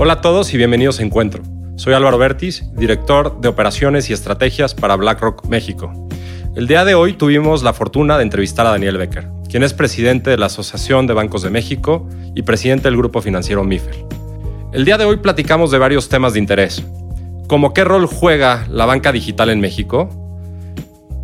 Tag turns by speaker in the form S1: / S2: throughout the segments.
S1: Hola a todos y bienvenidos a Encuentro. Soy Álvaro Bertis, director de operaciones y estrategias para BlackRock México. El día de hoy tuvimos la fortuna de entrevistar a Daniel Becker, quien es presidente de la Asociación de Bancos de México y presidente del grupo financiero MIFEL. El día de hoy platicamos de varios temas de interés, como qué rol juega la banca digital en México,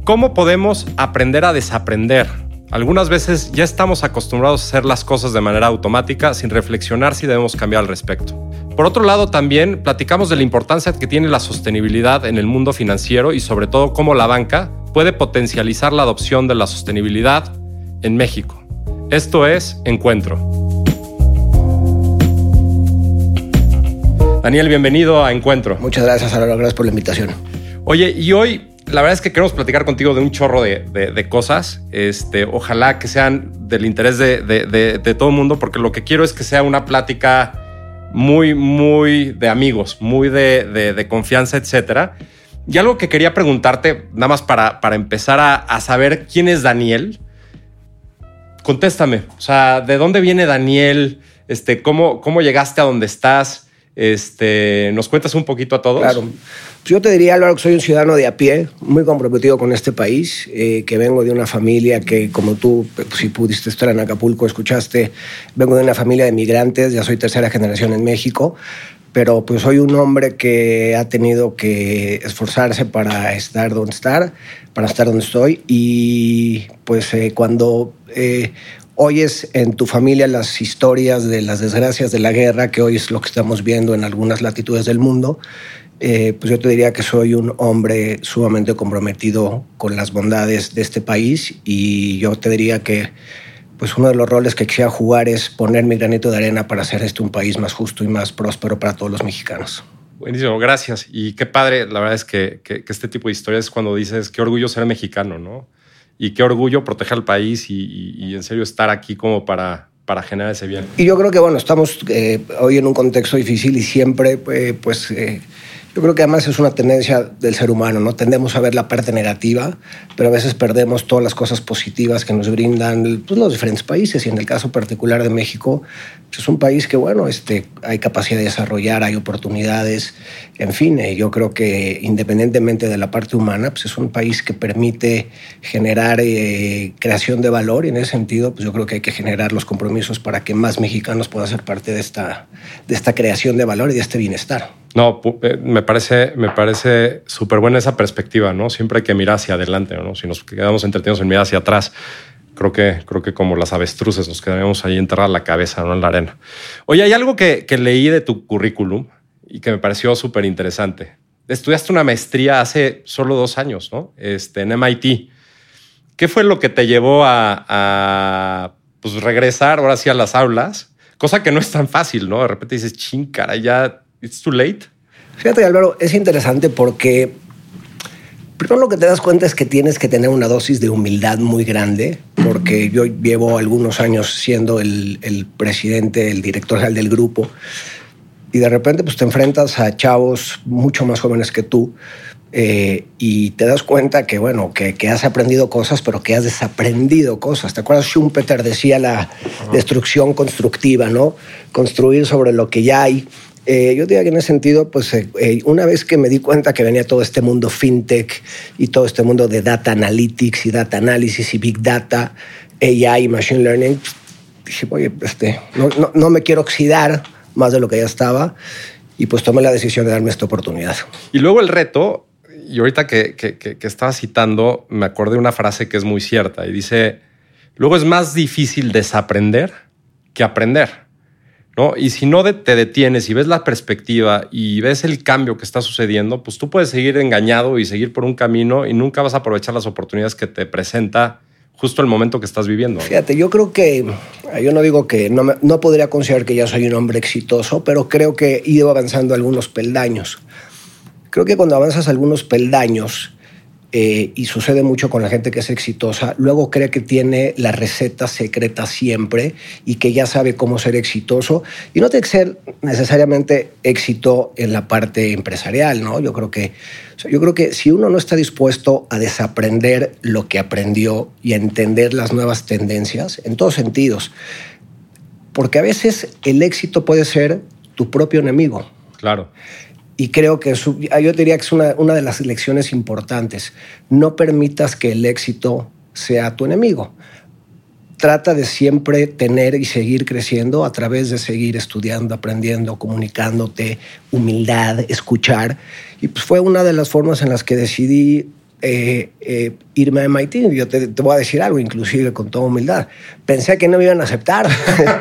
S1: cómo podemos aprender a desaprender. Algunas veces ya estamos acostumbrados a hacer las cosas de manera automática sin reflexionar si debemos cambiar al respecto. Por otro lado, también platicamos de la importancia que tiene la sostenibilidad en el mundo financiero y sobre todo cómo la banca puede potencializar la adopción de la sostenibilidad en México. Esto es Encuentro. Daniel, bienvenido a Encuentro.
S2: Muchas gracias, Álvaro. Gracias por la invitación.
S1: Oye, y hoy la verdad es que queremos platicar contigo de un chorro de, cosas. Este, ojalá que sean del interés de, de, todo el mundo, porque lo que quiero es que sea una plática muy, muy de amigos, muy de, confianza, etcétera. Y algo que quería preguntarte, nada más para, para empezar a, saber quién es Daniel. Contéstame, o sea, ¿de dónde viene Daniel? Este, ¿cómo, ¿Cómo llegaste a donde estás? Este, ¿Nos cuentas un poquito a todos?
S2: Claro. Yo te diría, Álvaro, que soy un ciudadano de a pie, muy comprometido con este país, eh, que vengo de una familia que, como tú, pues, si pudiste estar en Acapulco, escuchaste, vengo de una familia de migrantes, ya soy tercera generación en México, pero pues soy un hombre que ha tenido que esforzarse para estar donde estar, para estar donde estoy y pues eh, cuando eh, oyes en tu familia las historias de las desgracias de la guerra, que hoy es lo que estamos viendo en algunas latitudes del mundo, eh, pues yo te diría que soy un hombre sumamente comprometido con las bondades de este país y yo te diría que pues uno de los roles que quisiera jugar es poner mi granito de arena para hacer este un país más justo y más próspero para todos los mexicanos.
S1: Buenísimo, gracias. Y qué padre, la verdad es que, este tipo de historias cuando dices, qué orgullo ser mexicano, ¿no? Y qué orgullo proteger al país y, en serio estar aquí como para, para generar ese bien.
S2: Y yo creo que, bueno, estamos eh, hoy en un contexto difícil y siempre, eh, pues... Eh, yo creo que además es una tendencia del ser humano, ¿no? Tendemos a ver la parte negativa, pero a veces perdemos todas las cosas positivas que nos brindan pues, los diferentes países. Y en el caso particular de México, pues, es un país que, bueno, este, hay capacidad de desarrollar, hay oportunidades, en fin, eh, yo creo que independientemente de la parte humana, pues es un país que permite generar eh, creación de valor y en ese sentido, pues yo creo que hay que generar los compromisos para que más mexicanos puedan ser parte de esta, de esta creación de valor y de este bienestar.
S1: No, eh, me parece, me parece súper buena esa perspectiva, ¿no? Siempre hay que mirar hacia adelante, ¿no? Si nos quedamos entretenidos en mirar hacia atrás, creo que, creo que como las avestruces nos quedaríamos ahí enterrar la cabeza, ¿no? En la arena. Oye, hay algo que, leí de tu currículum y que me pareció súper interesante. Estudiaste una maestría hace solo dos años, ¿no? Este, en MIT. ¿Qué fue lo que te llevó a, pues, regresar ahora sí a las aulas? Cosa que no es tan fácil, ¿no? De repente dices, ching, ya It's too late.
S2: Fíjate, Álvaro, es interesante porque primero lo que te das cuenta es que tienes que tener una dosis de humildad muy grande, porque yo llevo algunos años siendo el, presidente, el director general del grupo, y de repente pues te enfrentas a chavos mucho más jóvenes que tú, eh, y te das cuenta que, bueno, que, que, has aprendido cosas, pero que has desaprendido cosas. ¿Te acuerdas? Schumpeter decía la destrucción constructiva, ¿no? Construir sobre lo que ya hay eh, yo diría que en ese sentido, pues eh, eh, una vez que me di cuenta que venía todo este mundo fintech y todo este mundo de data analytics y data analysis y big data, AI y machine learning, dije, oye, este, no, no, no, me quiero oxidar más de lo que ya estaba y pues tomé la decisión de darme esta oportunidad.
S1: Y luego el reto, y ahorita que, que, que, que estaba citando, me acordé de una frase que es muy cierta y dice, luego es más difícil desaprender que aprender. ¿No? Y si no te detienes y ves la perspectiva y ves el cambio que está sucediendo, pues tú puedes seguir engañado y seguir por un camino y nunca vas a aprovechar las oportunidades que te presenta justo el momento que estás viviendo.
S2: Fíjate, yo creo que, yo no digo que no, no podría considerar que ya soy un hombre exitoso, pero creo que he ido avanzando algunos peldaños. Creo que cuando avanzas algunos peldaños, eh, y sucede mucho con la gente que es exitosa, luego cree que tiene la receta secreta siempre y que ya sabe cómo ser exitoso. Y no tiene que ser necesariamente éxito en la parte empresarial, ¿no? Yo creo que, yo creo que si uno no está dispuesto a desaprender lo que aprendió y a entender las nuevas tendencias, en todos sentidos, porque a veces el éxito puede ser tu propio enemigo.
S1: Claro.
S2: Y creo que yo diría que es una, una de las lecciones importantes. No permitas que el éxito sea tu enemigo trata de siempre tener y seguir creciendo a través de seguir estudiando, aprendiendo, comunicándote, humildad, escuchar. Y pues fue una de las formas en las que decidí eh, eh, irme a MIT. Yo te, voy a decir algo, inclusive con toda humildad. Pensé que no me iban a aceptar.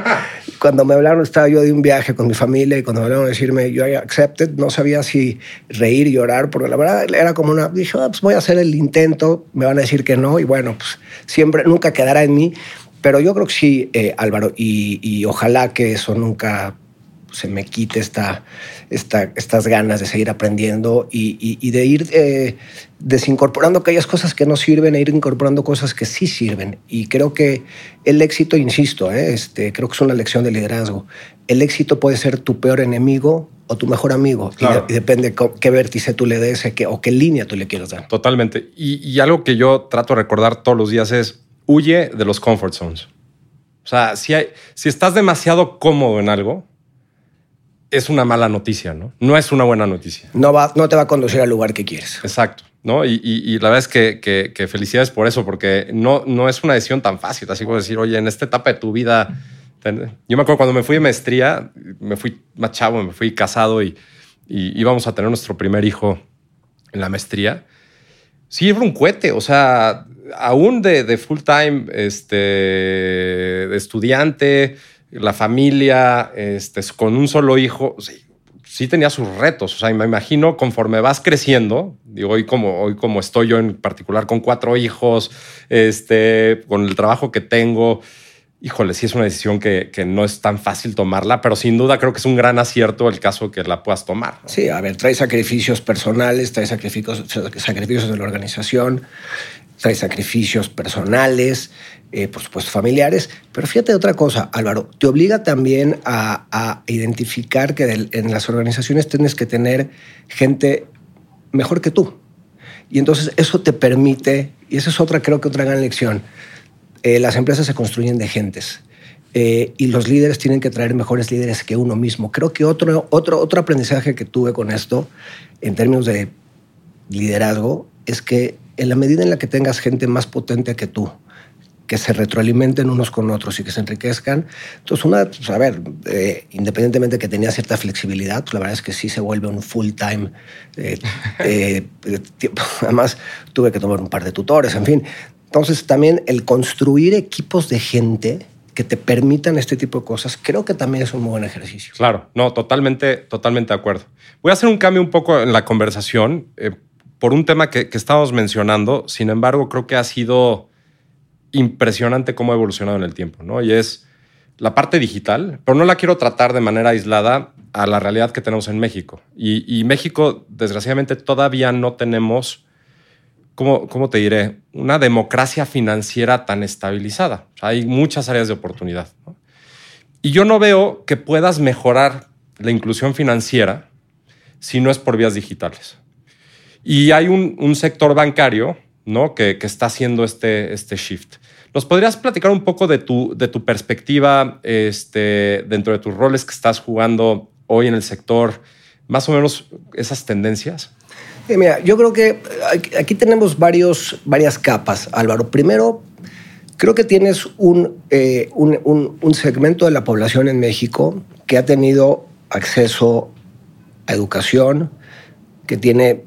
S2: cuando me hablaron, estaba yo de un viaje con mi familia y cuando me hablaron a decirme, yo accepted, no sabía si reír y llorar, porque la verdad era como una, dije, ah, pues voy a hacer el intento, me van a decir que no y bueno, pues siempre, nunca quedará en mí. Pero yo creo que sí, eh, Álvaro, y, ojalá que eso nunca se me quite esta, esta, estas ganas de seguir aprendiendo y, de ir eh, desincorporando aquellas cosas que no sirven e ir incorporando cosas que sí sirven. Y creo que el éxito, insisto, eh, este, creo que es una lección de liderazgo. El éxito puede ser tu peor enemigo o tu mejor amigo. Y, depende qué vértice tú le des o qué línea tú le quieras dar.
S1: Totalmente. Y, y algo que yo trato de recordar todos los días es huye de los comfort zones. O sea, si, hay, si estás demasiado cómodo en algo, es una mala noticia, ¿no? No es una buena noticia.
S2: No, va, no te va a conducir al lugar que quieres.
S1: Exacto. ¿no? Y, la verdad es que, felicidades por eso, porque no, no es una decisión tan fácil, así como decir, oye, en esta etapa de tu vida, yo me acuerdo cuando me fui de maestría, me fui más chavo, me fui casado y, y íbamos a tener nuestro primer hijo en la maestría. Sí, era un cohete, o sea, aún de, full time, este, de estudiante, la familia, este, con un solo hijo, sí, tenía sus retos. O sea, me imagino conforme vas creciendo, digo, hoy como, hoy como estoy yo en particular con cuatro hijos, este, con el trabajo que tengo, híjole, sí es una decisión que, no es tan fácil tomarla, pero sin duda creo que es un gran acierto el caso que la puedas tomar.
S2: Sí, a ver, trae sacrificios personales, trae sacrificios, sacrificios de la organización, trae sacrificios personales, eh, por supuesto familiares, pero fíjate otra cosa, Álvaro, te obliga también a, identificar que en las organizaciones tienes que tener gente mejor que tú. Y entonces eso te permite, y esa es otra, creo que otra gran lección, eh, las empresas se construyen de gentes. Eh, y los líderes tienen que traer mejores líderes que uno mismo. Creo que otro, otro, otro aprendizaje que tuve con esto, en términos de liderazgo, es que en la medida en la que tengas gente más potente que tú, que se retroalimenten unos con otros y que se enriquezcan. Entonces, una, pues, a ver, eh, independientemente de que tenía cierta flexibilidad, pues la verdad es que sí se vuelve un full time. Eh, eh, además, tuve que tomar un par de tutores, en fin. Entonces, también el construir equipos de gente que te permitan este tipo de cosas, creo que también es un muy buen ejercicio.
S1: Claro, no, totalmente, totalmente de acuerdo. Voy a hacer un cambio un poco en la conversación por un tema que, que estábamos mencionando. Sin embargo, creo que ha sido impresionante cómo ha evolucionado en el tiempo, ¿no? Y es la parte digital, pero no la quiero tratar de manera aislada a la realidad que tenemos en México. Y, México, desgraciadamente, todavía no tenemos, ¿cómo, ¿cómo, te diré? Una democracia financiera tan estabilizada. hay muchas áreas de oportunidad. Y yo no veo que puedas mejorar la inclusión financiera si no es por vías digitales. Y hay un, sector bancario ¿no? que, está haciendo este, este shift. ¿Nos podrías platicar un poco de tu, de tu perspectiva este, dentro de tus roles que estás jugando hoy en el sector, más o menos esas tendencias?
S2: mira, yo creo que aquí tenemos varios, varias capas, Álvaro. Primero, creo que tienes un, eh, un, un segmento de la población en México que ha tenido acceso a educación, que tiene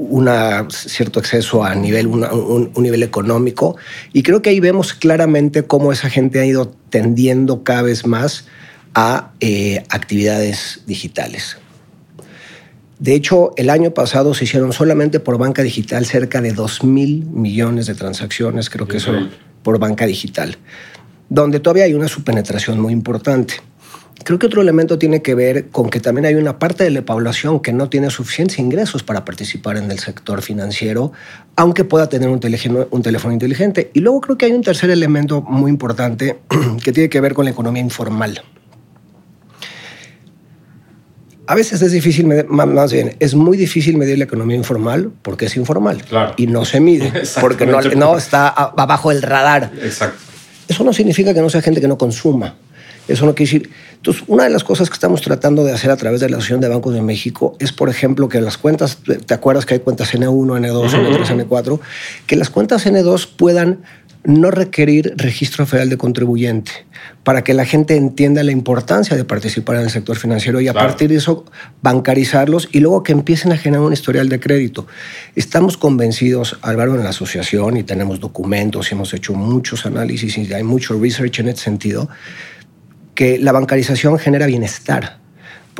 S2: un cierto acceso a nivel, un, nivel económico. Y creo que ahí vemos claramente cómo esa gente ha ido tendiendo cada vez más a eh, actividades digitales. De hecho, el año pasado se hicieron solamente por banca digital cerca de 2 mil millones de transacciones, creo que eso por banca digital, donde todavía hay una subpenetración muy importante. Creo que otro elemento tiene que ver con que también hay una parte de la población que no tiene suficientes ingresos para participar en el sector financiero, aunque pueda tener un teléfono, un teléfono inteligente. Y luego creo que hay un tercer elemento muy importante que tiene que ver con la economía informal. A veces es difícil, más bien, es muy difícil medir la economía informal porque es informal y no se mide, porque no, no está abajo del radar.
S1: Exacto.
S2: Eso no significa que no sea gente que no consuma Eso no quiere decir. Entonces, una de las cosas que estamos tratando de hacer a través de la Asociación de Bancos de México es, por ejemplo, que las cuentas, ¿te acuerdas que hay cuentas N1, N2, N3, N4? Que las cuentas N2 puedan no requerir registro federal de contribuyente para que la gente entienda la importancia de participar en el sector financiero y a partir de eso bancarizarlos y luego que empiecen a generar un historial de crédito. Estamos convencidos, Álvaro, en la asociación y tenemos documentos y hemos hecho muchos análisis y hay mucho research en ese sentido, que la bancarización genera bienestar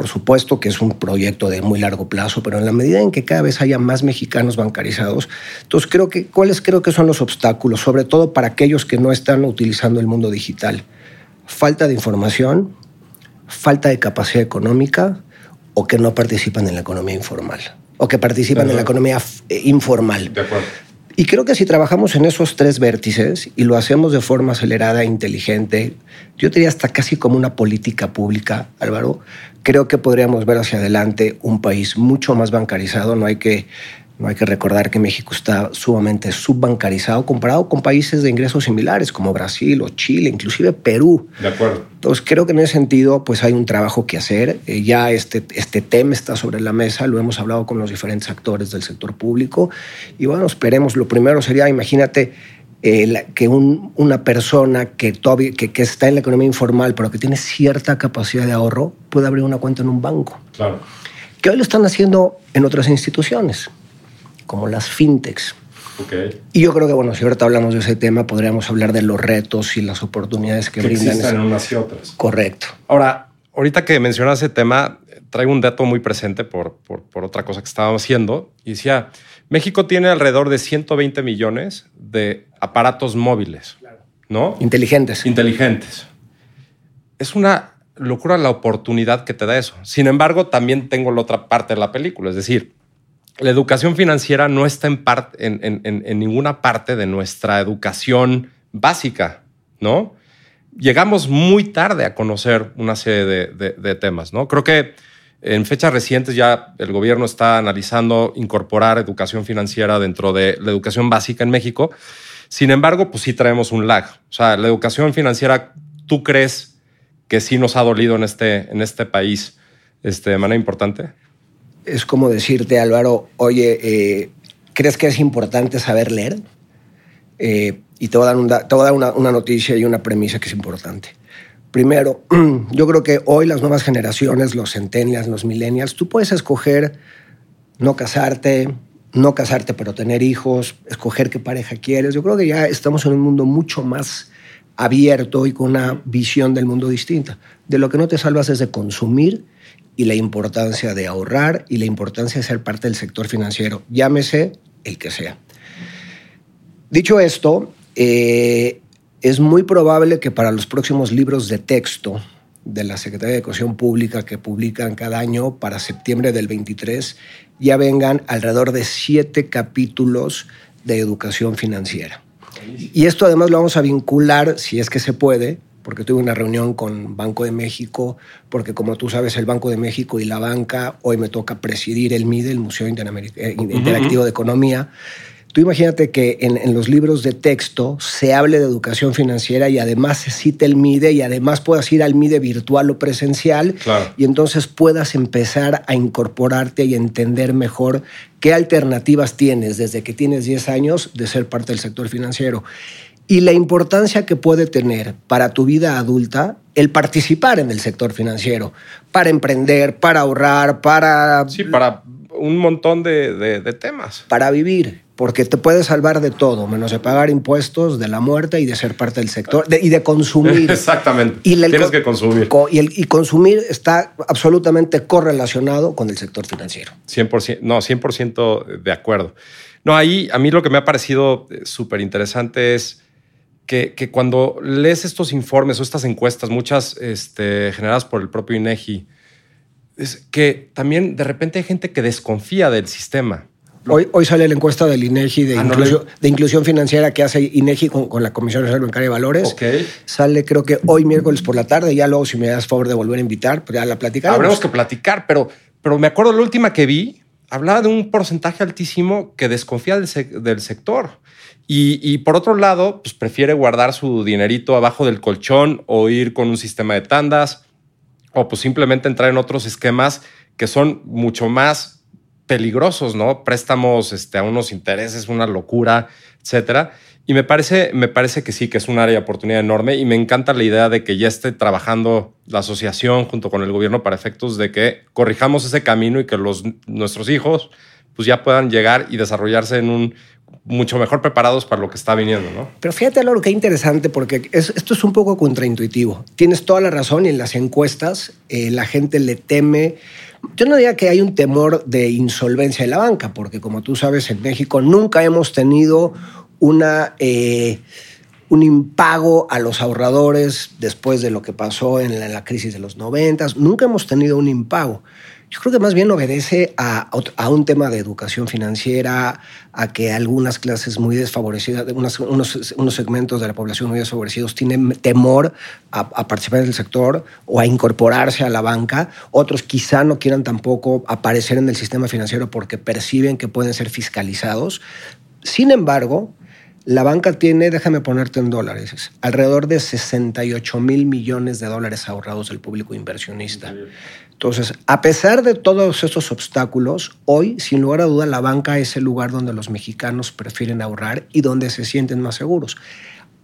S2: por supuesto que es un proyecto de muy largo plazo, pero en la medida en que cada vez haya más mexicanos bancarizados, entonces creo que cuáles creo que son los obstáculos, sobre todo para aquellos que no están utilizando el mundo digital. Falta de información, falta de capacidad económica o que no participan en la economía informal o que participan en la economía eh, informal. De acuerdo. Y creo que si trabajamos en esos tres vértices y lo hacemos de forma acelerada, e inteligente, yo diría hasta casi como una política pública, Álvaro, creo que podríamos ver hacia adelante un país mucho más bancarizado. No hay que no hay que recordar que México está sumamente subbancarizado comparado con países de ingresos similares como Brasil o Chile, inclusive Perú.
S1: De acuerdo.
S2: Entonces creo que en ese sentido pues hay un trabajo que hacer. Eh, ya este, este tema está sobre la mesa, lo hemos hablado con los diferentes actores del sector público y bueno, esperemos. Lo primero sería, imagínate, eh, que una persona que, todavía, que, que, está en la economía informal, pero que tiene cierta capacidad de ahorro, puede abrir una cuenta en un banco.
S1: Claro.
S2: Que hoy lo están haciendo en otras instituciones como las fintechs. Y yo creo que, bueno, si ahorita hablamos de ese tema, podríamos hablar de los retos y las oportunidades que, que brindan.
S1: Existen unas y otras.
S2: Correcto.
S1: Ahora, ahorita que mencionas ese tema, traigo un dato muy presente por, por, otra cosa que estábamos haciendo. Y decía, México tiene alrededor de 120 millones de aparatos móviles, ¿no?
S2: Inteligentes.
S1: Inteligentes. Es una locura la oportunidad que te da eso. Sin embargo, también tengo la otra parte de la película, es decir, la educación financiera no está en, ninguna parte de nuestra educación básica, ¿no? Llegamos muy tarde a conocer una serie de, temas, ¿no? Creo que en fechas recientes ya el gobierno está analizando incorporar educación financiera dentro de la educación básica en México. Sin embargo, pues sí traemos un lag. O sea, la educación financiera, ¿tú crees que sí nos ha dolido en este, este país este, de manera importante?
S2: Es como decirte, Álvaro, oye, eh, ¿crees que es importante saber leer? Eh, y te voy a dar, una, noticia y una premisa que es importante. Primero, yo creo que hoy las nuevas generaciones, los centennials, los millennials, tú puedes escoger no casarte, no casarte pero tener hijos, escoger qué pareja quieres. Yo creo que ya estamos en un mundo mucho más abierto y con una visión del mundo distinta. De lo que no te salvas es de consumir y la importancia de ahorrar y la importancia de ser parte del sector financiero, llámese el que sea. Dicho esto, eh, es muy probable que para los próximos libros de texto de la Secretaría de Educación Pública que publican cada año para septiembre del 23 ya vengan alrededor de siete capítulos de educación financiera. Y esto además lo vamos a vincular, si es que se puede, porque tuve una reunión con Banco de México, porque como tú sabes, el Banco de México y la banca, hoy me toca presidir el MIDE, el Museo eh, Interactivo de Economía. Tú imagínate que en, los libros de texto se hable de educación financiera y además se cite el MIDE y además puedas ir al MIDE virtual o presencial y entonces puedas empezar a incorporarte y entender mejor qué alternativas tienes desde que tienes 10 años de ser parte del sector financiero y la importancia que puede tener para tu vida adulta el participar en el sector financiero, para emprender, para ahorrar, para...
S1: Sí, para un montón de, temas.
S2: Para vivir, porque te puede salvar de todo, menos de pagar impuestos, de la muerte y de ser parte del sector y de consumir.
S1: Exactamente. Y Tienes que consumir.
S2: y, el, y consumir está absolutamente correlacionado con el sector financiero.
S1: 100%, no, 100% de acuerdo. No, ahí a mí lo que me ha parecido eh, súper interesante es que, cuando lees estos informes o estas encuestas, muchas este, generadas por el propio INEGI, es que también de repente hay gente que desconfía del sistema.
S2: Hoy, hoy sale la encuesta del INEGI de, ah, de inclusión financiera que hace INEGI con, la Comisión Nacional Bancaria de Valores. Sale creo que hoy miércoles por la tarde. Ya luego si me das favor de volver a invitar, pues ya la platicaremos.
S1: Habremos que platicar, pero, pero me acuerdo la última que vi hablaba de un porcentaje altísimo que desconfía del, sector. Y, por otro lado, pues prefiere guardar su dinerito abajo del colchón o ir con un sistema de tandas o pues simplemente entrar en otros esquemas que son mucho más peligrosos, ¿no? Préstamos este, a unos intereses, una locura, etcétera. Y me parece, me parece que sí, que es un área de oportunidad enorme y me encanta la idea de que ya esté trabajando la asociación junto con el gobierno para efectos de que corrijamos ese camino y que los, nuestros hijos pues ya puedan llegar y desarrollarse en un mucho mejor preparados para lo que está viniendo, ¿no?
S2: Pero fíjate lo que es interesante porque esto es un poco contraintuitivo. Tienes toda la razón y en las encuestas eh, la gente le teme. Yo no diría que hay un temor de insolvencia de la banca, porque como tú sabes, en México nunca hemos tenido una, eh, un impago a los ahorradores después de lo que pasó en la, crisis de los noventas. Nunca hemos tenido un impago. Yo creo que más bien obedece a, a, un tema de educación financiera, a que algunas clases muy desfavorecidas, unos, unos, segmentos de la población muy desfavorecidos tienen temor a, a, participar del sector o a incorporarse a la banca. Otros quizá no quieran tampoco aparecer en el sistema financiero porque perciben que pueden ser fiscalizados. Sin embargo, la banca tiene, déjame ponerte en dólares, alrededor de 68 mil millones de dólares ahorrados del público inversionista. Entonces, a pesar de todos estos obstáculos, hoy, sin lugar a duda, la banca es el lugar donde los mexicanos prefieren ahorrar y donde se sienten más seguros.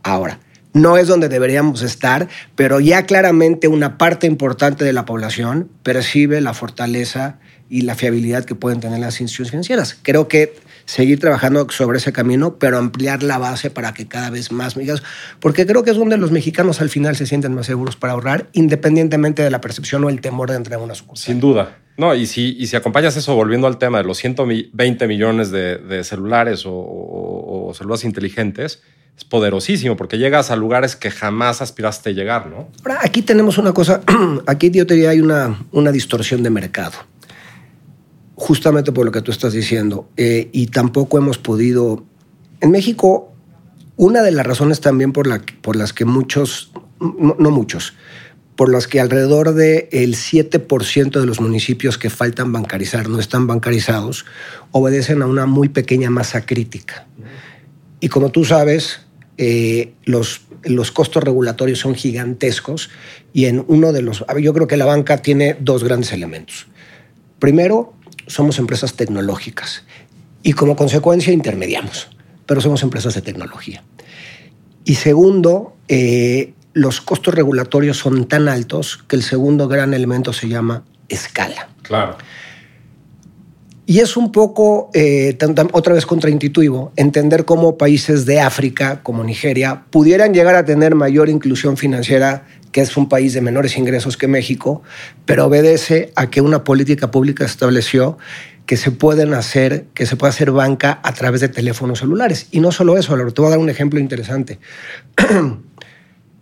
S2: Ahora, no es donde deberíamos estar, pero ya claramente una parte importante de la población percibe la fortaleza y la fiabilidad que pueden tener las instituciones financieras. Creo que seguir trabajando sobre ese camino, pero ampliar la base para que cada vez más mexicanos, porque creo que es donde los mexicanos al final se sienten más seguros para ahorrar, independientemente de la percepción o el temor de entrar a una sucursal.
S1: Sin duda. No, y si, y si acompañas eso, volviendo al tema de los 120 millones de, celulares o, celulares inteligentes, es poderosísimo porque llegas a lugares que jamás aspiraste a llegar, ¿no?
S2: Ahora, aquí tenemos una cosa, aquí yo te diría hay una, una distorsión de mercado justamente por lo que tú estás diciendo. Eh, y tampoco hemos podido... En México, una de las razones también por, la, por las que muchos, no, muchos, por las que alrededor del el 7% de los municipios que faltan bancarizar no están bancarizados, obedecen a una muy pequeña masa crítica. Y como tú sabes, eh, los, los costos regulatorios son gigantescos y en uno de los... Yo creo que la banca tiene dos grandes elementos. Primero, somos empresas tecnológicas y como consecuencia intermediamos, pero somos empresas de tecnología. Y segundo, eh, los costos regulatorios son tan altos que el segundo gran elemento se llama escala.
S1: Claro.
S2: Y es un poco, eh, otra vez contraintuitivo, entender cómo países de África, como Nigeria, pudieran llegar a tener mayor inclusión financiera que es un país de menores ingresos que México, pero obedece a que una política pública estableció que se pueden hacer, que se puede hacer banca a través de teléfonos celulares. Y no solo eso, te voy a dar un ejemplo interesante.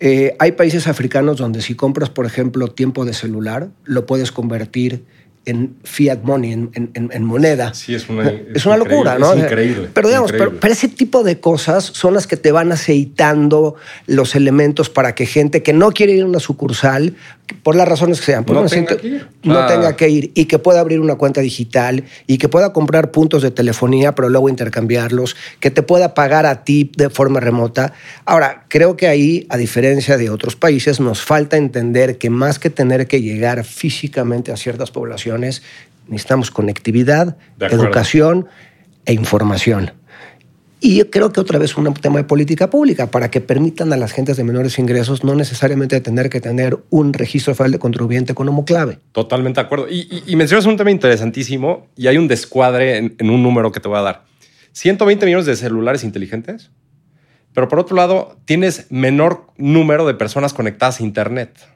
S2: Eh, hay países africanos donde si compras, por ejemplo, tiempo de celular, lo puedes convertir en fiat money, en, moneda.
S1: Sí, es una,
S2: es, una locura, ¿no?
S1: Es increíble.
S2: Pero digamos, Pero, ese tipo de cosas son las que te van aceitando los elementos para que gente que no quiere ir a una sucursal, por las razones que sean,
S1: no, tenga, que ir.
S2: no tenga que ir y que pueda abrir una cuenta digital y que pueda comprar puntos de telefonía, pero luego intercambiarlos, que te pueda pagar a ti de forma remota. Ahora, creo que ahí, a diferencia de otros países, nos falta entender que más que tener que llegar físicamente a ciertas poblaciones, necesitamos conectividad, educación e información. Y creo que otra vez un tema de política pública para que permitan a las gentes de menores ingresos no necesariamente tener que tener un registro federal de contribuyente como clave.
S1: Totalmente de acuerdo. Y, mencionas un tema interesantísimo y hay un descuadre en un número que te voy a dar. 120 millones de celulares inteligentes, pero por otro lado tienes menor número de personas conectadas a Internet.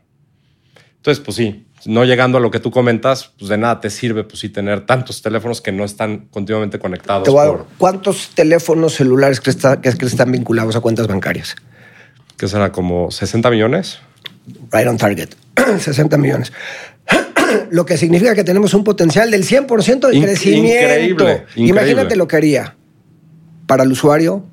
S1: Entonces, pues sí, no llegando a lo que tú comentas, pues de nada te sirve pues sí tener tantos teléfonos que no están continuamente conectados.
S2: ¿Cuántos teléfonos celulares crees que, están vinculados a cuentas bancarias?
S1: ¿Qué será? ¿Como 60 millones?
S2: Right on target. 60 millones. lo que significa que tenemos un potencial del 100% de crecimiento.
S1: Increíble,
S2: Imagínate lo que haría para el usuario,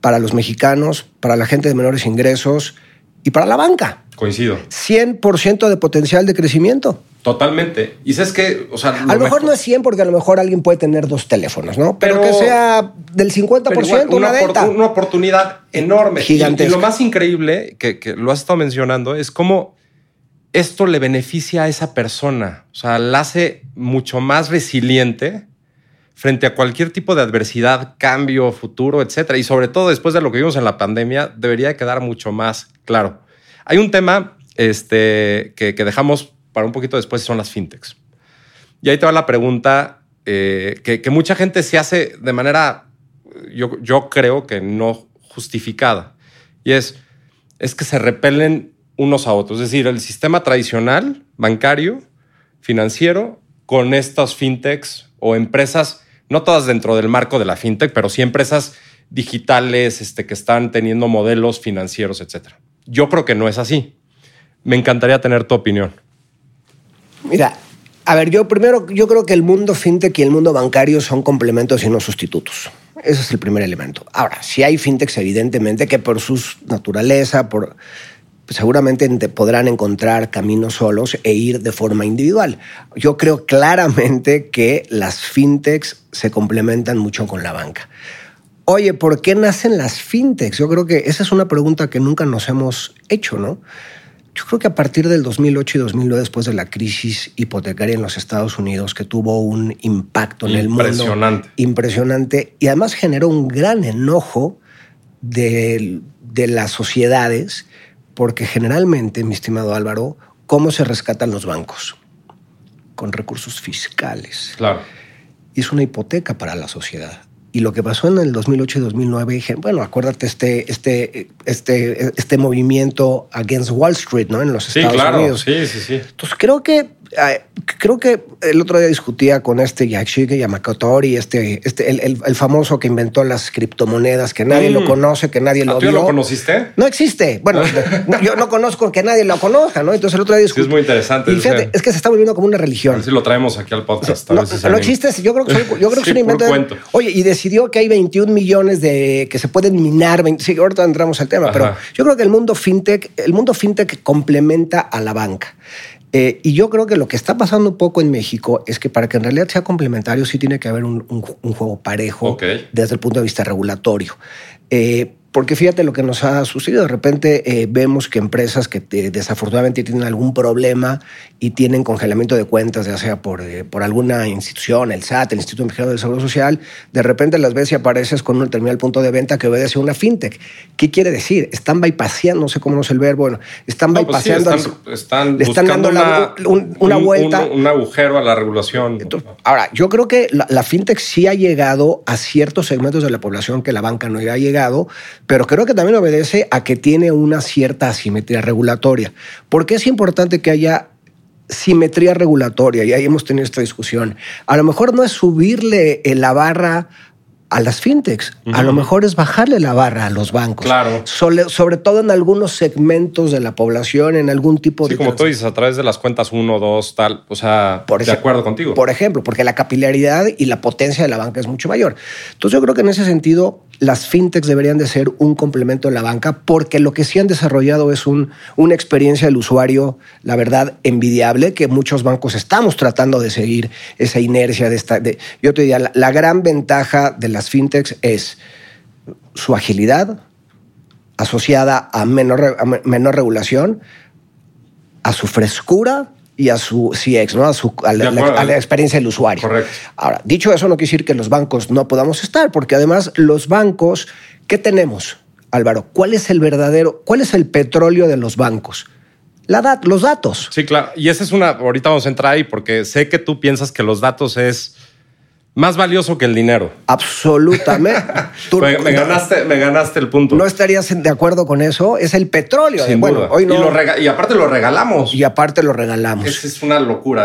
S2: para los mexicanos, para la gente de menores ingresos y para la banca.
S1: Coincido.
S2: 100% de potencial de crecimiento.
S1: Totalmente. Y sabes que, o sea,
S2: a lo mejor, no es 100 porque a lo mejor alguien puede tener dos teléfonos, ¿no? Pero, que sea del 50% una,
S1: una, una oportunidad enorme. Gigantesca. Y, lo más increíble que, que, lo has estado mencionando es cómo esto le beneficia a esa persona. O sea, la hace mucho más resiliente frente a cualquier tipo de adversidad, cambio, futuro, etcétera. Y sobre todo después de lo que vimos en la pandemia, debería quedar mucho más claro. Hay un tema este, que, dejamos para un poquito después son las fintechs. Y ahí te va la pregunta eh, que, mucha gente se hace de manera, yo, creo que no justificada. Y es, es que se repelen unos a otros. Es decir, el sistema tradicional, bancario, financiero, con estas fintechs o empresas, no todas dentro del marco de la fintech, pero sí empresas digitales este, que están teniendo modelos financieros, etc. Yo creo que no es así. Me encantaría tener tu opinión.
S2: Mira, a ver, yo primero, yo creo que el mundo fintech y el mundo bancario son complementos y no sustitutos. Ese es el primer elemento. Ahora, si hay fintechs, evidentemente, que por su naturaleza, seguramente podrán encontrar caminos solos e ir de forma individual. Yo creo claramente que las fintechs se complementan mucho con la banca. Oye, ¿por qué nacen las fintechs? Yo creo que esa es una pregunta que nunca nos hemos hecho, ¿no? Yo creo que a partir del 2008 y 2009, después de la crisis hipotecaria en los Estados Unidos, que tuvo un impacto en el mundo impresionante y además generó un gran enojo de, de las sociedades, porque generalmente, mi estimado Álvaro, ¿cómo se rescatan los bancos? Con recursos fiscales.
S1: Claro.
S2: Y es una hipoteca para la sociedad. Y lo que pasó en el 2008 y 2009, dije, bueno, acuérdate este, este, este, este movimiento against Wall Street, ¿no? En los Estados
S1: sí,
S2: claro. Unidos.
S1: Sí, sí, sí.
S2: Entonces creo que creo que el otro día discutía con este Yashige Yamakatori, este, este, el, el, famoso que inventó las criptomonedas, que nadie lo mm. conoce, que nadie lo
S1: ¿Tú lo conociste?
S2: No existe. Bueno, yo no conozco que nadie lo conozca, ¿no? Entonces el otro día discutí.
S1: es muy interesante.
S2: Y fíjate, es que se está volviendo como una religión. A
S1: ver si lo traemos aquí al podcast.
S2: no, no existe. Yo creo que, yo creo que es un invento. Oye, y decidió que hay 21 millones de que se pueden minar. sí, ahorita entramos al tema, pero yo creo que el mundo fintech, el mundo fintech complementa a la banca. Eh, y yo creo que lo que está pasando un poco en México es que para que en realidad sea complementario sí tiene que haber un, juego parejo desde el punto de vista regulatorio. Eh, porque fíjate lo que nos ha sucedido. De repente eh, vemos que empresas que desafortunadamente tienen algún problema y tienen congelamiento de cuentas, ya sea por, eh, por alguna institución, el SAT, el Instituto Mexicano del Seguro Social, de repente las ves y apareces con un determinado punto de venta que obedece a una fintech. ¿Qué quiere decir? Están bypassando, no sé cómo no es el verbo, bueno, están no, pues
S1: están, están, están dando
S2: una vuelta.
S1: Un, agujero a la regulación.
S2: ahora, yo creo que la, la fintech sí ha llegado a ciertos segmentos de la población que la banca no ha llegado pero creo que también obedece a que tiene una cierta asimetría regulatoria. ¿Por qué es importante que haya simetría regulatoria? Y ahí hemos tenido esta discusión. A lo mejor no es subirle la barra a las fintechs. A lo mejor es bajarle la barra a los bancos.
S1: Claro.
S2: Sobre, todo en algunos segmentos de la población, en algún tipo
S1: de. Sí, como tú dices, a través de las cuentas 1, 2, tal. O sea, de acuerdo contigo.
S2: Por ejemplo, porque la capilaridad y la potencia de la banca es mucho mayor. Entonces, yo creo que en ese sentido, las fintechs deberían de ser un complemento de la banca porque lo que sí han desarrollado es un, una experiencia del usuario, la verdad, envidiable, que muchos bancos estamos tratando de seguir esa inercia de esta... De, yo te diría, la, la gran ventaja de las fintechs es su agilidad asociada a menor, a menor regulación, a su frescura y a su CX, ¿no? a, su, a, la, experiencia del usuario.
S1: Correcto.
S2: Ahora, dicho eso, no quiere decir que los bancos no podamos estar, porque además los bancos, ¿qué tenemos, Álvaro? ¿Cuál es el verdadero, cuál es el petróleo de los bancos? La los datos.
S1: Sí, claro. Y esa es una, ahorita vamos a entrar ahí, porque sé que tú piensas que los datos es más valioso que el dinero.
S2: Absolutamente.
S1: me, ganaste, me ganaste el punto.
S2: No estarías de acuerdo con eso. Es el petróleo.
S1: Sin bueno, Hoy no. y, aparte lo regalamos.
S2: Y aparte lo regalamos.
S1: es una locura.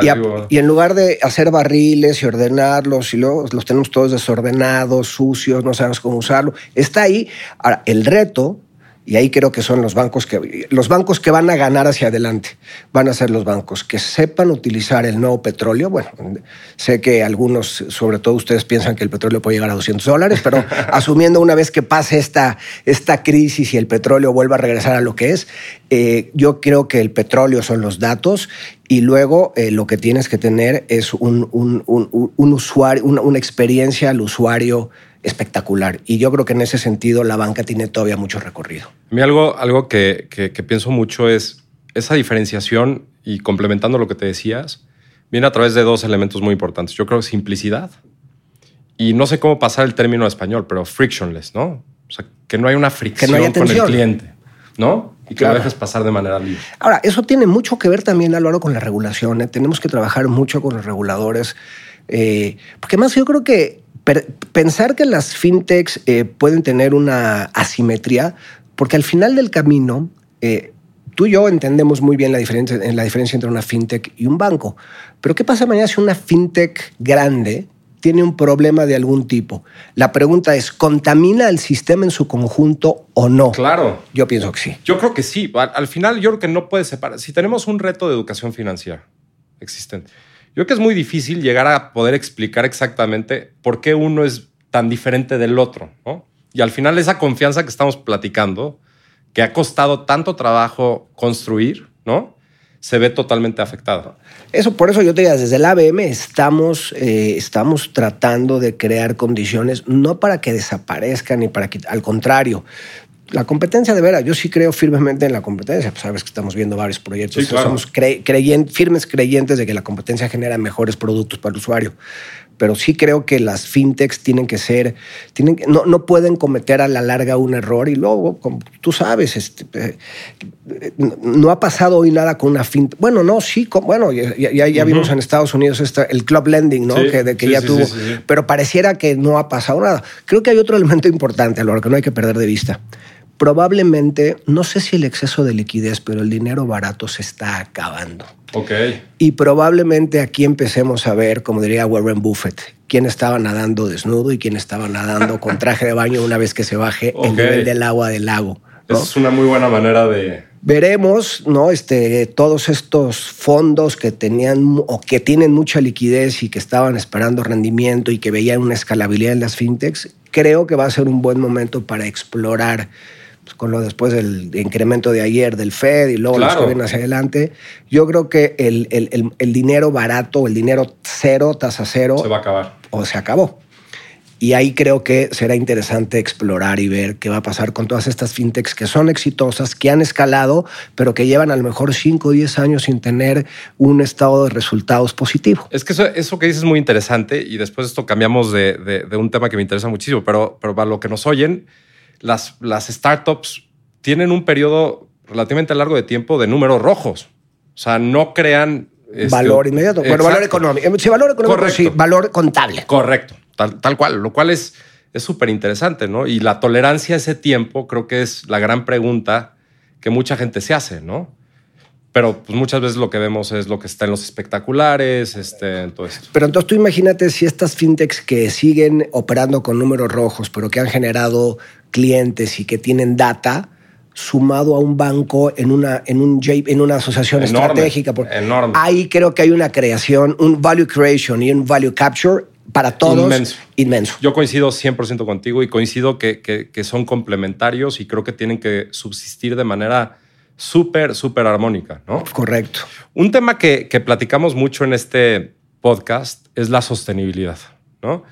S2: Y, en lugar de hacer barriles y ordenarlos y luego los tenemos todos desordenados, sucios, no sabemos cómo usarlo, está ahí. Ahora, el reto Y ahí creo que son los bancos que los bancos que van a ganar hacia adelante. Van a ser los bancos que sepan utilizar el nuevo petróleo. Bueno, sé que algunos, sobre todo ustedes, piensan que el petróleo puede llegar a 200 dólares, pero asumiendo una vez que pase esta, esta crisis y el petróleo vuelva a regresar a lo que es, eh, yo creo que el petróleo son los datos y luego eh, lo que tienes que tener es un, un, un, usuario, una, experiencia al usuario espectacular. Y yo creo que en ese sentido la banca tiene todavía mucho recorrido.
S1: A mí algo, algo que, que, pienso mucho es esa diferenciación y complementando lo que te decías, viene a través de dos elementos muy importantes. Yo creo simplicidad y no sé cómo pasar el término español, pero frictionless, ¿no? O sea, que no hay una fricción con el cliente, ¿no? Y que lo dejes pasar de manera libre.
S2: Ahora, eso tiene mucho que ver también, Álvaro, con la regulación. ¿eh? Tenemos que trabajar mucho con los reguladores. Eh, porque más yo creo que pensar que las fintechs eh, pueden tener una asimetría, porque al final del camino, eh, tú y yo entendemos muy bien la diferencia, la diferencia entre una fintech y un banco. Pero ¿qué pasa mañana si una fintech grande tiene un problema de algún tipo? La pregunta es, ¿contamina el sistema en su conjunto o no?
S1: Claro.
S2: Yo pienso que sí.
S1: Yo creo que sí. Al final yo creo que no puede separar. Si tenemos un reto de educación financiera existente, yo creo que es muy difícil llegar a poder explicar exactamente por qué uno es tan diferente del otro, Y al final esa confianza que estamos platicando, que ha costado tanto trabajo construir, ¿no? Se ve totalmente afectada.
S2: Eso, por eso yo te digo, desde el ABM estamos, eh, estamos tratando de crear condiciones, no para que desaparezcan ni para que, al contrario, la competencia de veras, yo sí creo firmemente en la competencia. Pues sabes que estamos viendo varios proyectos. Somos firmes creyentes de que la competencia genera mejores productos para el usuario. Pero sí creo que las fintechs tienen que ser, tienen, no, no pueden cometer a la larga un error y luego, como tú sabes, este, eh, no ha pasado hoy nada con una fintech. Bueno, no, sí, bueno, ya, ya, vimos en Estados Unidos el club lending, ¿no? que, de que ya tuvo, pero pareciera que no ha pasado nada. Creo que hay otro elemento importante, a lo que no hay que perder de vista probablemente, no sé si el exceso de liquidez, pero el dinero barato se está acabando.
S1: Ok.
S2: Y probablemente aquí empecemos a ver, como diría Warren Buffett, quién estaba nadando desnudo y quién estaba nadando con traje de baño una vez que se baje el nivel del agua del lago.
S1: Es una muy buena manera de...
S2: Veremos, ¿no? Este, todos estos fondos que tenían o que tienen mucha liquidez y que estaban esperando rendimiento y que veían una escalabilidad en las fintechs, creo que va a ser un buen momento para explorar con lo después del incremento de ayer del Fed y luego los que vienen hacia adelante, yo creo que el, el, el, dinero barato, el dinero cero, tasa cero,
S1: se va a acabar.
S2: O se acabó. Y ahí creo que será interesante explorar y ver qué va a pasar con todas estas fintechs que son exitosas, que han escalado, pero que llevan a lo mejor 5 o 10 años sin tener un estado de resultados positivo.
S1: Es que eso, que dices es muy interesante y después esto cambiamos de, de, de, un tema que me interesa muchísimo, pero, pero para lo que nos oyen, las, las startups tienen un periodo relativamente largo de tiempo de números rojos. O sea, no crean...
S2: Este, valor inmediato. Bueno, valor económico. Si valor económico, sí, valor contable.
S1: Correcto, tal, tal cual, lo cual es súper interesante, ¿no? Y la tolerancia a ese tiempo creo que es la gran pregunta que mucha gente se hace, ¿no? Pero pues, muchas veces lo que vemos es lo que está en los espectaculares, este, todo esto.
S2: Pero entonces tú imagínate si estas fintechs que siguen operando con números rojos, pero que han generado clientes y que tienen data, sumado a un banco en una, en un, en una asociación estratégica.
S1: Enorme.
S2: Ahí creo que hay una creación, un value creation y un value capture para todos inmenso. inmenso.
S1: Yo coincido 100% contigo y coincido que, que, que son complementarios y creo que tienen que subsistir de manera súper, súper armónica, ¿no?
S2: Correcto.
S1: Un tema que, platicamos mucho en este podcast es la sostenibilidad, ¿no?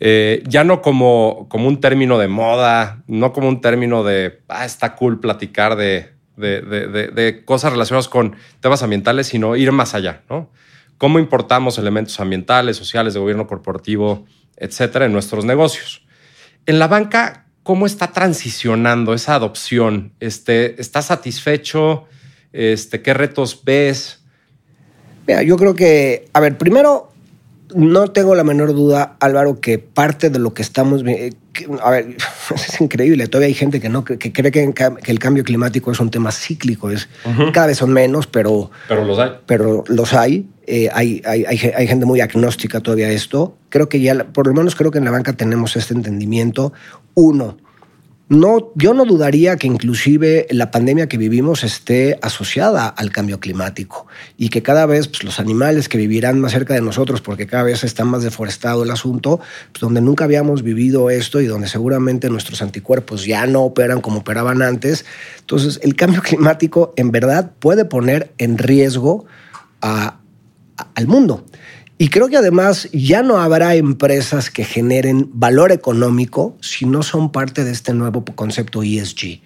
S1: Eh, ya no como, como un término de moda, no como un término de, ah, está cool platicar de, de, cosas relacionadas con temas ambientales, sino ir más allá, ¿no? Cómo importamos elementos ambientales, sociales, de gobierno corporativo, etcétera, en nuestros negocios. En la banca, cómo está transicionando esa adopción. Este, ¿Estás satisfecho? Este, ¿Qué retos ves?
S2: Mira, yo creo que, a ver, primero, no tengo la menor duda, Álvaro, que parte de lo que estamos viendo, a ver, es increíble, todavía hay gente que no que cree que, el cambio climático es un tema cíclico, es cada vez son menos, pero
S1: pero los hay,
S2: pero los hay. Eh, hay, hay, hay, hay, gente muy agnóstica todavía a esto. Creo que ya, por lo menos creo que en la banca tenemos este entendimiento. Uno, No, yo no dudaría que inclusive la pandemia que vivimos esté asociada al cambio climático y que cada vez pues, los animales que vivirán más cerca de nosotros, porque cada vez está más deforestado el asunto, pues, donde nunca habíamos vivido esto y donde seguramente nuestros anticuerpos ya no operan como operaban antes. Entonces, el cambio climático en verdad puede poner en riesgo al mundo. Y creo que además ya no habrá empresas que generen valor económico si no son parte de este nuevo concepto ESG.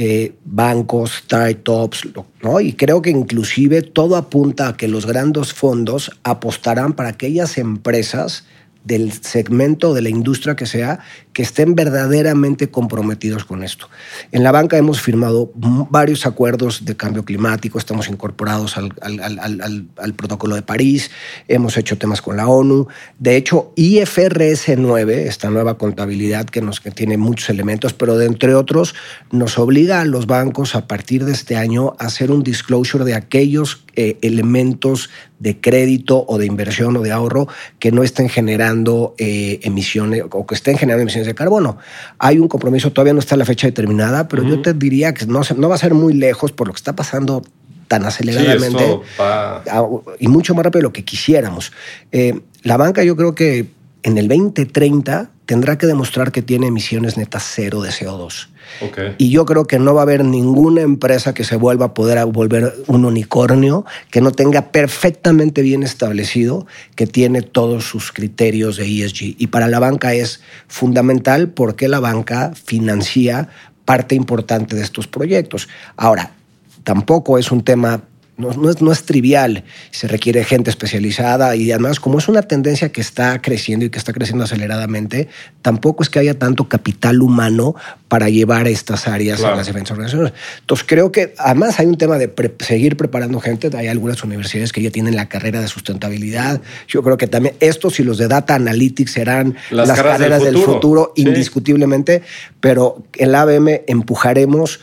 S2: Eh, bancos, startups, ¿no? Y creo que inclusive todo apunta a que los grandes fondos apostarán para aquellas empresas del segmento de la industria que sea, que estén verdaderamente comprometidos con esto. En la banca hemos firmado varios acuerdos de cambio climático, estamos incorporados al, protocolo de París, hemos hecho temas con la ONU. De hecho, IFRS 9, esta nueva contabilidad que, nos, tiene muchos elementos, pero de entre otros nos obliga a los bancos a partir de este año a hacer un disclosure de aquellos eh, elementos de crédito o de inversión o de ahorro que no estén generando eh, emisiones o que estén generando emisiones de carbono. Hay un compromiso, todavía no está la fecha determinada, pero yo te diría que no, no va a ser muy lejos por lo que está pasando tan aceleradamente y mucho más rápido de lo que quisiéramos. Eh, la banca yo creo que en el 2030 tendrá que demostrar que tiene emisiones netas cero de CO2. Y yo creo que no va a haber ninguna empresa que se vuelva a poder volver un unicornio que no tenga perfectamente bien establecido que tiene todos sus criterios de ESG. Y para la banca es fundamental porque la banca financia parte importante de estos proyectos. Ahora, tampoco es un tema no, es, no, es, trivial, se requiere gente especializada y además como es una tendencia que está creciendo y que está creciendo aceleradamente, tampoco es que haya tanto capital humano para llevar estas áreas a las diferentes organizaciones. Entonces creo que además hay un tema de seguir preparando gente, hay algunas universidades que ya tienen la carrera de sustentabilidad, yo creo que también estos y los de Data Analytics serán las, carreras, del futuro, indiscutiblemente, pero en la ABM empujaremos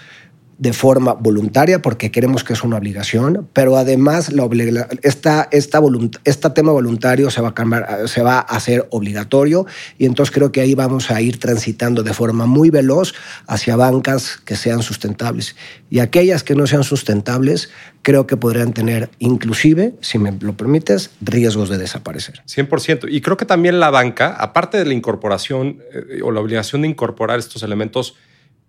S2: de forma voluntaria porque queremos que es una obligación, pero además esta, esta este tema voluntario se va, a cambiar, se va a hacer obligatorio y entonces creo que ahí vamos a ir transitando de forma muy veloz hacia bancas que sean sustentables. Y aquellas que no sean sustentables creo que podrían tener inclusive, si me lo permites, riesgos de desaparecer.
S1: 100%. Y creo que también la banca, aparte de la incorporación eh, o la obligación de incorporar estos elementos,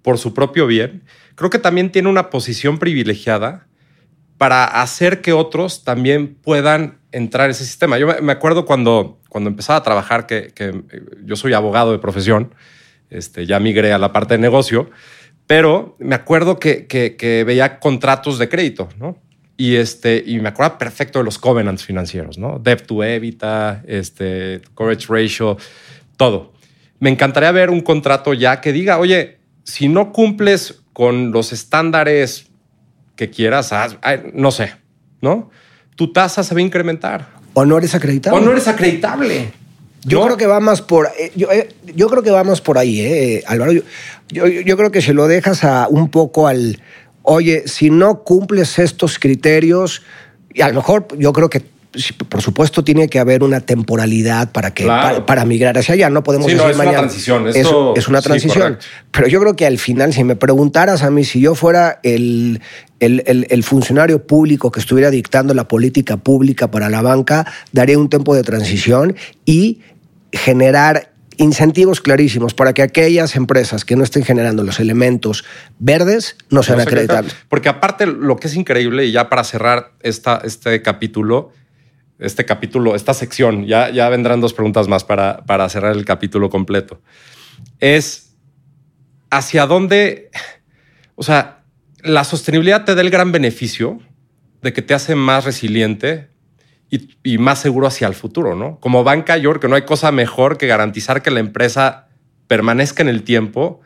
S1: por su propio bien, creo que también tiene una posición privilegiada para hacer que otros también puedan entrar en ese sistema. Yo me acuerdo cuando, cuando empezaba a trabajar, que, yo soy abogado de profesión, este, ya migré a la parte de negocio, pero me acuerdo que, que, veía contratos de crédito, ¿no? Y, este, y me acuerdo perfecto de los covenants financieros, ¿no? Debt to EBITDA, este, coverage ratio, todo. Me encantaría ver un contrato ya que diga, oye, si no cumples con los estándares que quieras, no sé, ¿no? Tu tasa se va a incrementar.
S2: O no eres acreditable.
S1: O no eres acreditable.
S2: Yo creo que va más por, eh, eh, yo, creo que vamos por ahí, eh, Álvaro. Yo, yo, creo que si lo dejas a un poco al, oye, si no cumples estos criterios, y a lo mejor yo creo que por supuesto tiene que haber una temporalidad para que para, migrar hacia allá. No podemos decir
S1: es
S2: Una
S1: transición.
S2: es una transición. pero yo creo que al final, si me preguntaras a mí si yo fuera el, el, funcionario público que estuviera dictando la política pública para la banca, daría un tiempo de transición y generar incentivos clarísimos para que aquellas empresas que no estén generando los elementos verdes no sean acreditables.
S1: Porque aparte lo que es increíble, y ya para cerrar esta, este capítulo, este capítulo, esta sección, ya, ya vendrán dos preguntas más para, para cerrar el capítulo completo, es hacia dónde, o sea, la sostenibilidad te da el gran beneficio de que te hace más resiliente y, más seguro hacia el futuro, ¿no? Como banca, yo creo que no hay cosa mejor que garantizar que la empresa permanezca en el tiempo,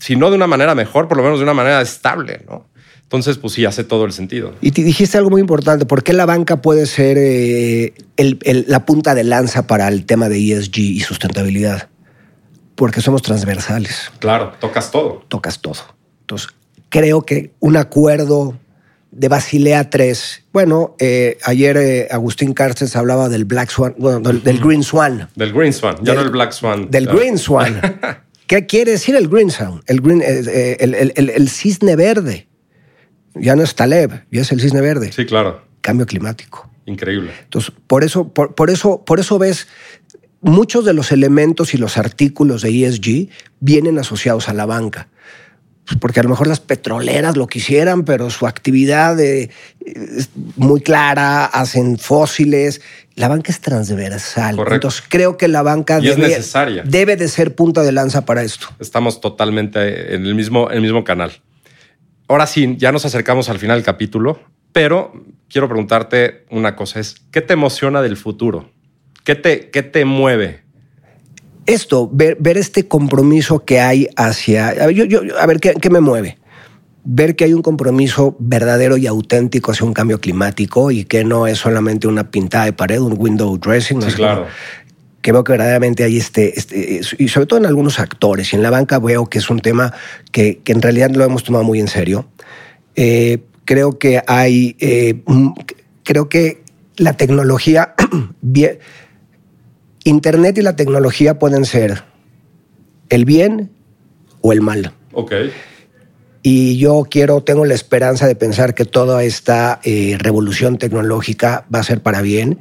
S1: si no de una manera mejor, por lo menos de una manera estable, ¿no? Entonces, pues sí, hace todo el sentido.
S2: Y te dijiste algo muy importante. ¿Por qué la banca puede ser eh, la punta de lanza para el tema de ESG y sustentabilidad? Porque somos transversales.
S1: Claro, tocas todo.
S2: Tocas todo. Entonces, creo que un acuerdo de Basilea 3. Bueno, eh, ayer eh, Agustín Carces hablaba del Black Swan, bueno, del, Green Swan.
S1: Del Green Swan, ya no el Black Swan.
S2: Del Green Swan. ¿Qué quiere decir el Green Sound? El, green, eh, eh, el, el, el, cisne verde. Ya no es Taleb, ya es el cisne verde.
S1: Sí, claro.
S2: Cambio climático.
S1: Increíble.
S2: Entonces, por eso, por, por, eso, por eso ves muchos de los elementos y los artículos de ESG vienen asociados a la banca. Pues porque a lo mejor las petroleras lo quisieran, pero su actividad es muy clara, hacen fósiles. La banca es transversal.
S1: Correcto.
S2: Entonces creo que la banca
S1: Y es
S2: debe,
S1: necesaria.
S2: debe de ser punta de lanza para esto.
S1: Estamos totalmente en el mismo, en el mismo canal. Ahora sí, ya nos acercamos al final del capítulo, pero quiero preguntarte una cosa: es ¿qué te emociona del futuro? ¿Qué te, qué te mueve?
S2: Esto, ver, ver este compromiso que hay hacia. A ver, yo, yo, a ver ¿qué, ¿qué, me mueve? Ver que hay un compromiso verdadero y auténtico hacia un cambio climático y que no es solamente una pintada de pared, un window dressing.
S1: Sí,
S2: ¿no?
S1: claro.
S2: Que veo que verdaderamente hay este, este, y sobre todo en algunos actores y en la banca veo que es un tema que, que en realidad lo hemos tomado muy en serio. Eh, creo que hay, eh, creo que la tecnología, bien, Internet y la tecnología pueden ser el bien o el mal.
S1: Ok.
S2: Y yo quiero, tengo la esperanza de pensar que toda esta eh, revolución tecnológica va a ser para bien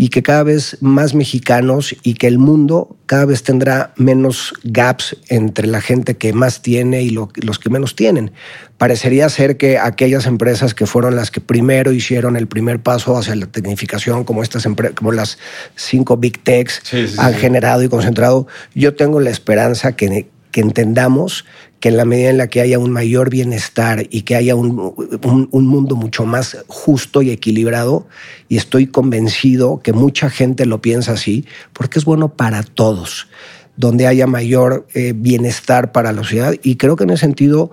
S2: y que cada vez más mexicanos y que el mundo cada vez tendrá menos gaps entre la gente que más tiene y lo, los que menos tienen. Parecería ser que aquellas empresas que fueron las que primero hicieron el primer paso hacia la tecnificación, como estas como las cinco big techs,
S1: sí, sí,
S2: han
S1: sí.
S2: generado y concentrado, yo tengo la esperanza que, que entendamos que en la medida en la que haya un mayor bienestar y que haya un, un, un, mundo mucho más justo y equilibrado, y estoy convencido que mucha gente lo piensa así, porque es bueno para todos, donde haya mayor eh, bienestar para la sociedad. Y creo que en ese sentido,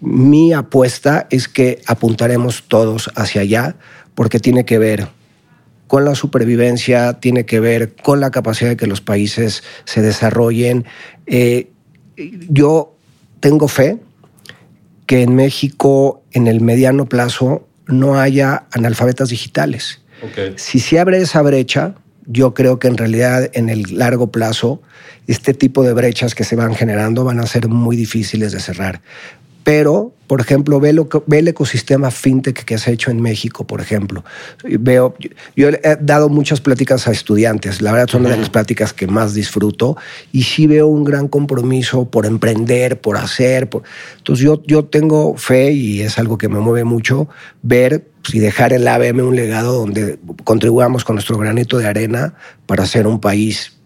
S2: mi apuesta es que apuntaremos todos hacia allá, porque tiene que ver con la supervivencia, tiene que ver con la capacidad de que los países se desarrollen. Eh, yo tengo fe que en México, en el mediano plazo, no haya analfabetas digitales.
S1: Okay.
S2: Si se abre esa brecha, yo creo que en realidad en el largo plazo, este tipo de brechas que se van generando van a ser muy difíciles de cerrar. Pero, por ejemplo, ve, lo, ve el ecosistema fintech que se ha hecho en México, por ejemplo. Veo, yo he dado muchas pláticas a estudiantes, la verdad son de las pláticas que más disfruto y sí veo un gran compromiso por emprender, por hacer. Por... Entonces yo, yo tengo fe y es algo que me mueve mucho, ver y dejar en la ABM un legado donde contribuyamos con nuestro granito de arena para ser un país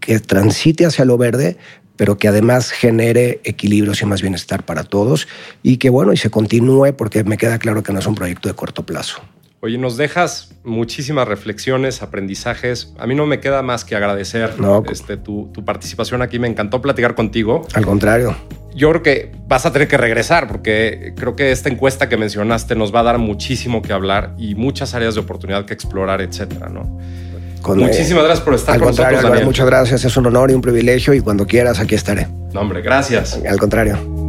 S2: que transite hacia lo verde, pero que además genere equilibrios y más bienestar para todos y que bueno, y se continúe porque me queda claro que no es un proyecto de corto plazo.
S1: Oye, nos dejas muchísimas reflexiones, aprendizajes. A mí no me queda más que agradecer
S2: no.
S1: este, tu, tu, participación aquí. Me encantó platicar contigo.
S2: Al contrario.
S1: Yo creo que vas a tener que regresar porque creo que esta encuesta que mencionaste nos va a dar muchísimo que hablar y muchas áreas de oportunidad que explorar, etcétera, ¿no?
S2: Con,
S1: Muchísimas gracias por estar
S2: al
S1: con
S2: contrario,
S1: nosotros, Daniel.
S2: Muchas gracias, es un honor y un privilegio y cuando quieras aquí estaré.
S1: No, hombre, gracias.
S2: Al contrario.